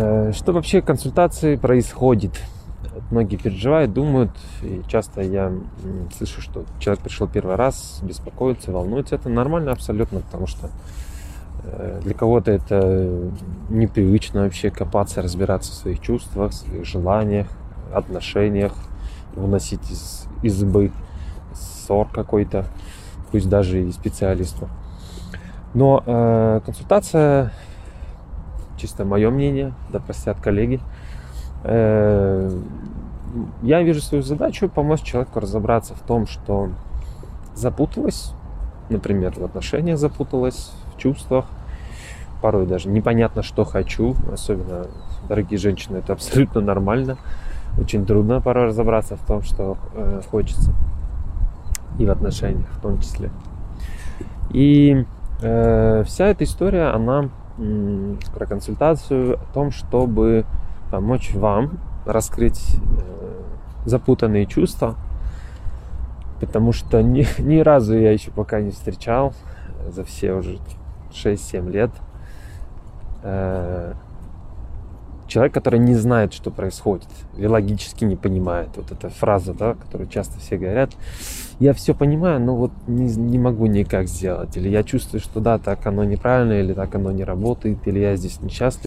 Э, что вообще консультации происходит? Многие переживают, думают, и часто я слышу, что человек пришел первый раз, беспокоится, волнуется. Это нормально абсолютно, потому что э, для кого-то это непривычно вообще копаться, разбираться в своих чувствах, своих желаниях, отношениях, выносить из избы ссор какой-то, пусть даже и специалисту. Но э, консультация чисто мое мнение, да простят коллеги. Э, я вижу свою задачу помочь человеку разобраться в том, что запуталась, например, в отношениях запуталась, в чувствах, порой даже непонятно, что хочу, особенно дорогие женщины, это абсолютно нормально. Очень трудно порой разобраться в том, что э, хочется. И в отношениях в том числе. И э, вся эта история, она про консультацию о том, чтобы помочь вам раскрыть э, запутанные чувства, потому что ни, ни разу я еще пока не встречал за все уже 6-7 лет э, человек, который не знает, что происходит, или логически не понимает. Вот эта фраза, да, которую часто все говорят. Я все понимаю, но вот не, не могу никак сделать. Или я чувствую, что да, так оно неправильно, или так оно не работает, или я здесь несчастлив.